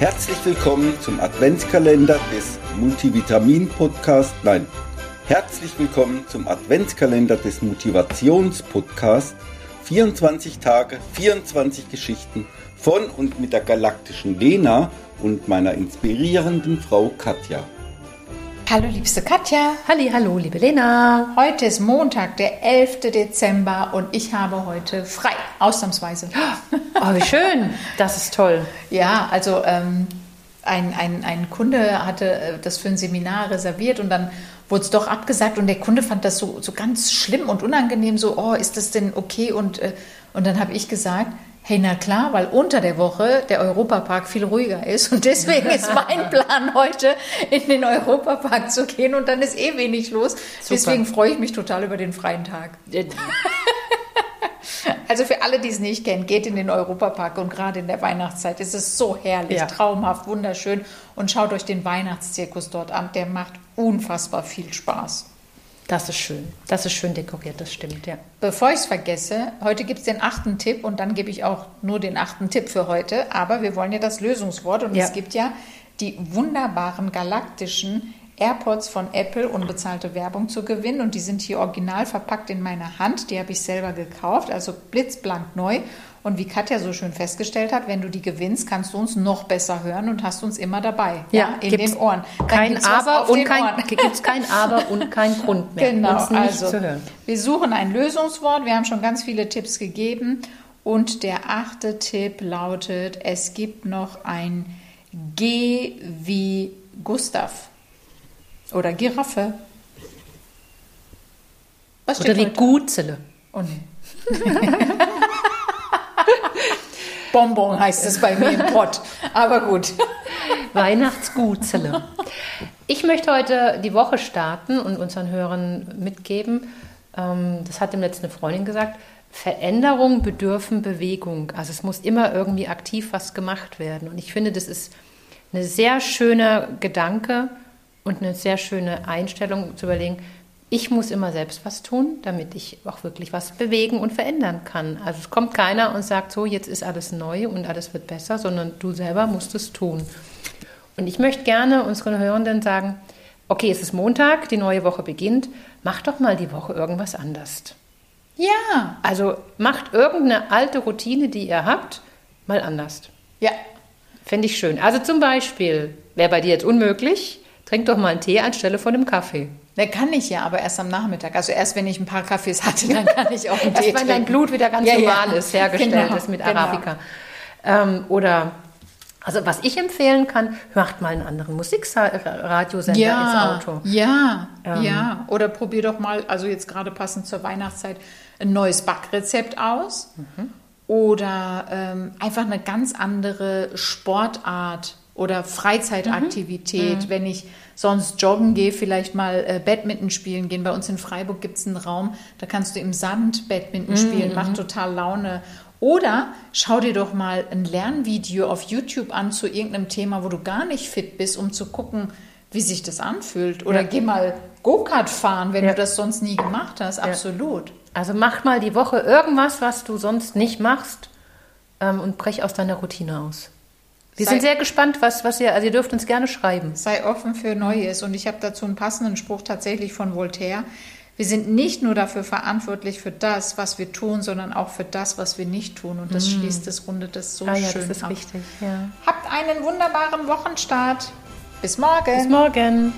Herzlich willkommen zum Adventskalender des Multivitamin Podcast. Nein, herzlich willkommen zum Adventskalender des Motivations Podcast. 24 Tage, 24 Geschichten von und mit der galaktischen Lena und meiner inspirierenden Frau Katja. Hallo liebste Katja. Halli, hallo liebe Lena. Heute ist Montag, der 11. Dezember und ich habe heute frei, ausnahmsweise. Oh, wie schön. Das ist toll. Ja, also ähm, ein, ein, ein Kunde hatte äh, das für ein Seminar reserviert und dann wurde es doch abgesagt und der Kunde fand das so, so ganz schlimm und unangenehm, so, oh, ist das denn okay? Und, äh, und dann habe ich gesagt, Hey, na klar, weil unter der Woche der Europapark viel ruhiger ist und deswegen ist mein Plan heute in den Europapark zu gehen und dann ist eh wenig los. Super. Deswegen freue ich mich total über den freien Tag. Also für alle, die es nicht kennen, geht in den Europapark und gerade in der Weihnachtszeit ist es so herrlich, ja. traumhaft, wunderschön und schaut euch den Weihnachtszirkus dort an. Der macht unfassbar viel Spaß. Das ist schön. Das ist schön dekoriert, das stimmt, ja. Bevor ich es vergesse, heute gibt es den achten Tipp und dann gebe ich auch nur den achten Tipp für heute. Aber wir wollen ja das Lösungswort und ja. es gibt ja die wunderbaren galaktischen AirPods von Apple unbezahlte Werbung zu gewinnen und die sind hier original verpackt in meiner Hand. Die habe ich selber gekauft, also blitzblank neu. Und wie Katja so schön festgestellt hat, wenn du die gewinnst, kannst du uns noch besser hören und hast uns immer dabei. Ja, ja in den Ohren. Dann kein Aber und kein, gibt's kein Aber und kein Grund mehr. Genau, also wir suchen ein Lösungswort. Wir haben schon ganz viele Tipps gegeben. Und der achte Tipp lautet, es gibt noch ein G wie Gustav oder Giraffe. Was oder wie Gutzele. Oh Bonbon heißt es bei mir im Pott. Aber gut. Weihnachtsgutzelle. Ich möchte heute die Woche starten und unseren Hörern mitgeben, ähm, das hat dem letzten eine Freundin gesagt, Veränderungen bedürfen Bewegung. Also es muss immer irgendwie aktiv was gemacht werden. Und ich finde, das ist ein sehr schöner Gedanke und eine sehr schöne Einstellung zu überlegen, ich muss immer selbst was tun, damit ich auch wirklich was bewegen und verändern kann. Also es kommt keiner und sagt so, jetzt ist alles neu und alles wird besser, sondern du selber musst es tun. Und ich möchte gerne unseren Hörenden sagen, okay, es ist Montag, die neue Woche beginnt, mach doch mal die Woche irgendwas anders. Ja. Also macht irgendeine alte Routine, die ihr habt, mal anders. Ja. Fände ich schön. Also zum Beispiel, wäre bei dir jetzt unmöglich, trink doch mal einen Tee anstelle von einem Kaffee. Ne, kann ich ja, aber erst am Nachmittag. Also erst wenn ich ein paar Kaffees hatte, dann kann ich auch einen Tee Erst wenn dein Blut wieder ganz ja, normal ja. ist, hergestellt genau, ist mit genau. Arabica. Genau. Ähm, oder also was ich empfehlen kann, hört mal einen anderen Musikradiosender ja, ins Auto. Ja, ähm. ja. Oder probier doch mal, also jetzt gerade passend zur Weihnachtszeit, ein neues Backrezept aus. Mhm. Oder ähm, einfach eine ganz andere Sportart oder Freizeitaktivität, mhm. wenn ich sonst joggen gehe, vielleicht mal äh, Badminton spielen gehen. Bei uns in Freiburg gibt es einen Raum, da kannst du im Sand Badminton mhm. spielen, macht total Laune. Oder schau dir doch mal ein Lernvideo auf YouTube an zu irgendeinem Thema, wo du gar nicht fit bist, um zu gucken, wie sich das anfühlt. Oder ja. geh mal Go-Kart fahren, wenn ja. du das sonst nie gemacht hast. Absolut. Also mach mal die Woche irgendwas, was du sonst nicht machst ähm, und brech aus deiner Routine aus. Wir sei, sind sehr gespannt, was, was ihr, also ihr dürft uns gerne schreiben. Sei offen für Neues. Und ich habe dazu einen passenden Spruch tatsächlich von Voltaire. Wir sind nicht nur dafür verantwortlich für das, was wir tun, sondern auch für das, was wir nicht tun. Und das mm. schließt das, rundet das so ah, ja, schön das ist ab. Wichtig, ja. Habt einen wunderbaren Wochenstart. Bis morgen. Bis morgen.